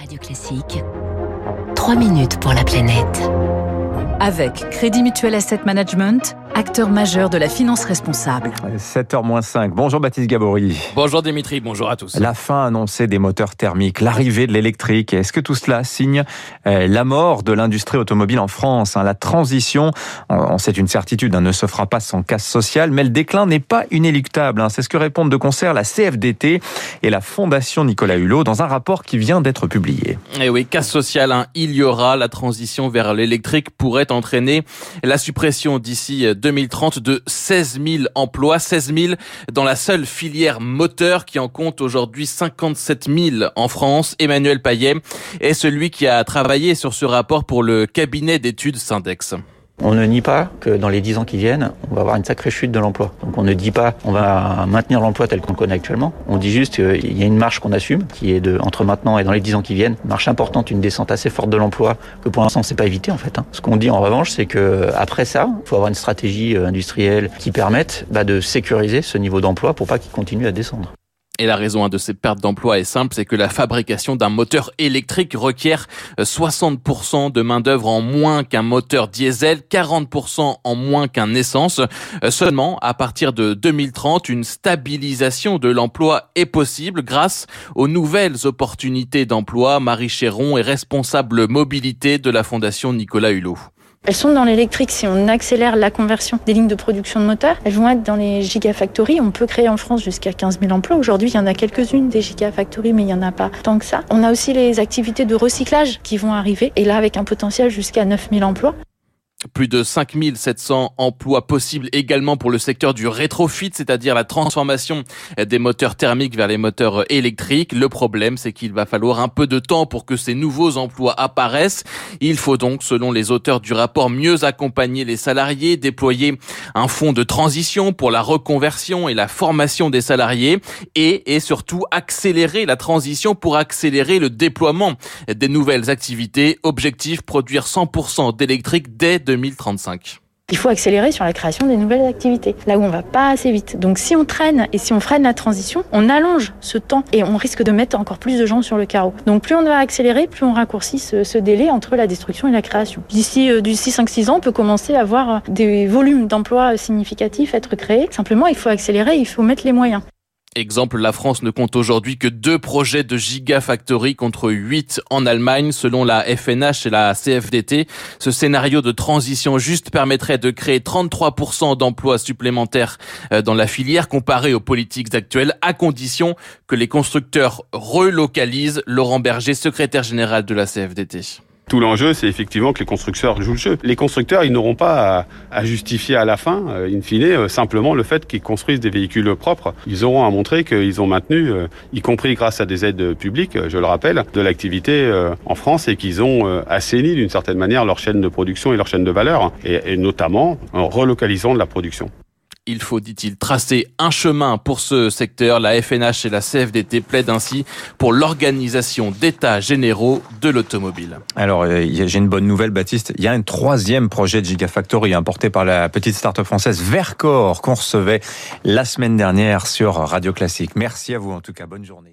Radio Classique, 3 minutes pour la planète. Avec Crédit Mutuel Asset Management, acteur majeur de la finance responsable. 7h-5. Bonjour Baptiste Gabory. Bonjour Dimitri, bonjour à tous. La fin annoncée des moteurs thermiques, l'arrivée de l'électrique. Est-ce que tout cela signe euh, la mort de l'industrie automobile en France hein? La transition, c'est une certitude, hein, ne se fera pas sans casse sociale, mais le déclin n'est pas inéluctable. Hein. C'est ce que répondent de concert la CFDT et la Fondation Nicolas Hulot dans un rapport qui vient d'être publié. Et eh oui, casse sociale, il y aura. La transition vers l'électrique pourrait entraîner la suppression d'ici 2030 de 16 000 emplois, 16 000 dans la seule filière moteur qui en compte aujourd'hui 57 000 en France. Emmanuel Payet est celui qui a travaillé sur ce rapport pour le cabinet d'études Syndex. On ne nie pas que dans les dix ans qui viennent, on va avoir une sacrée chute de l'emploi. Donc on ne dit pas on va maintenir l'emploi tel qu'on le connaît actuellement. On dit juste qu'il y a une marche qu'on assume, qui est de entre maintenant et dans les dix ans qui viennent, marche importante, une descente assez forte de l'emploi que pour l'instant on ne pas évité en fait. Hein. Ce qu'on dit en revanche, c'est que après ça, il faut avoir une stratégie euh, industrielle qui permette bah, de sécuriser ce niveau d'emploi pour pas qu'il continue à descendre. Et la raison de ces pertes d'emploi est simple, c'est que la fabrication d'un moteur électrique requiert 60% euh, de main-d'œuvre en moins qu'un moteur diesel, 40% en moins qu'un essence. Euh, seulement, à partir de 2030, une stabilisation de l'emploi est possible grâce aux nouvelles opportunités d'emploi. Marie Chéron est responsable mobilité de la Fondation Nicolas Hulot. Elles sont dans l'électrique. Si on accélère la conversion des lignes de production de moteurs, elles vont être dans les gigafactories. On peut créer en France jusqu'à 15 000 emplois. Aujourd'hui, il y en a quelques-unes des gigafactories, mais il n'y en a pas tant que ça. On a aussi les activités de recyclage qui vont arriver. Et là, avec un potentiel jusqu'à 9 000 emplois. Plus de 5700 emplois possibles également pour le secteur du rétrofit, c'est-à-dire la transformation des moteurs thermiques vers les moteurs électriques. Le problème, c'est qu'il va falloir un peu de temps pour que ces nouveaux emplois apparaissent. Il faut donc, selon les auteurs du rapport, mieux accompagner les salariés, déployer un fonds de transition pour la reconversion et la formation des salariés et, et surtout accélérer la transition pour accélérer le déploiement des nouvelles activités. Objectif, produire 100% d'électrique dès 2035. Il faut accélérer sur la création des nouvelles activités, là où on va pas assez vite. Donc si on traîne et si on freine la transition, on allonge ce temps et on risque de mettre encore plus de gens sur le carreau. Donc plus on va accélérer, plus on raccourcit ce, délai entre la destruction et la création. D'ici euh, d'ici 5-6 ans, on peut commencer à voir des volumes d'emplois significatifs être créés. Simplement, il faut accélérer, il faut mettre les moyens. Exemple, la France ne compte aujourd'hui que deux projets de gigafactory contre huit en Allemagne, selon la FNH et la CFDT. Ce scénario de transition juste permettrait de créer 33% d'emplois supplémentaires euh, dans la filière comparé aux politiques actuelles, à condition que les constructeurs relocalisent. Laurent Berger, secrétaire général de la CFDT. Tout l'enjeu, c'est effectivement que les constructeurs jouent le jeu. Les constructeurs, ils n'auront pas à, justifier à la fin, euh, in fine, euh, simplement le fait qu'ils construisent des véhicules propres. Ils auront à montrer qu'ils ont maintenu, euh, y compris grâce à des aides publiques, je le rappelle, de l'activité en France et qu'ils ont assaini d'une certaine manière leur chaîne de production et leur chaîne de valeur, et, et notamment en relocalisant de la production. Il faut, dit-il, tracer un chemin pour ce secteur. La FNH et la CFDT plaident ainsi pour l'organisation d'états généraux de l'automobile. Alors, euh, j'ai une bonne nouvelle, Baptiste. Il y a un troisième projet de Gigafactory importé par la petite start-up française Vercor qu'on recevait la semaine dernière sur Radio Classique. Merci à vous en tout cas. Bonne journée.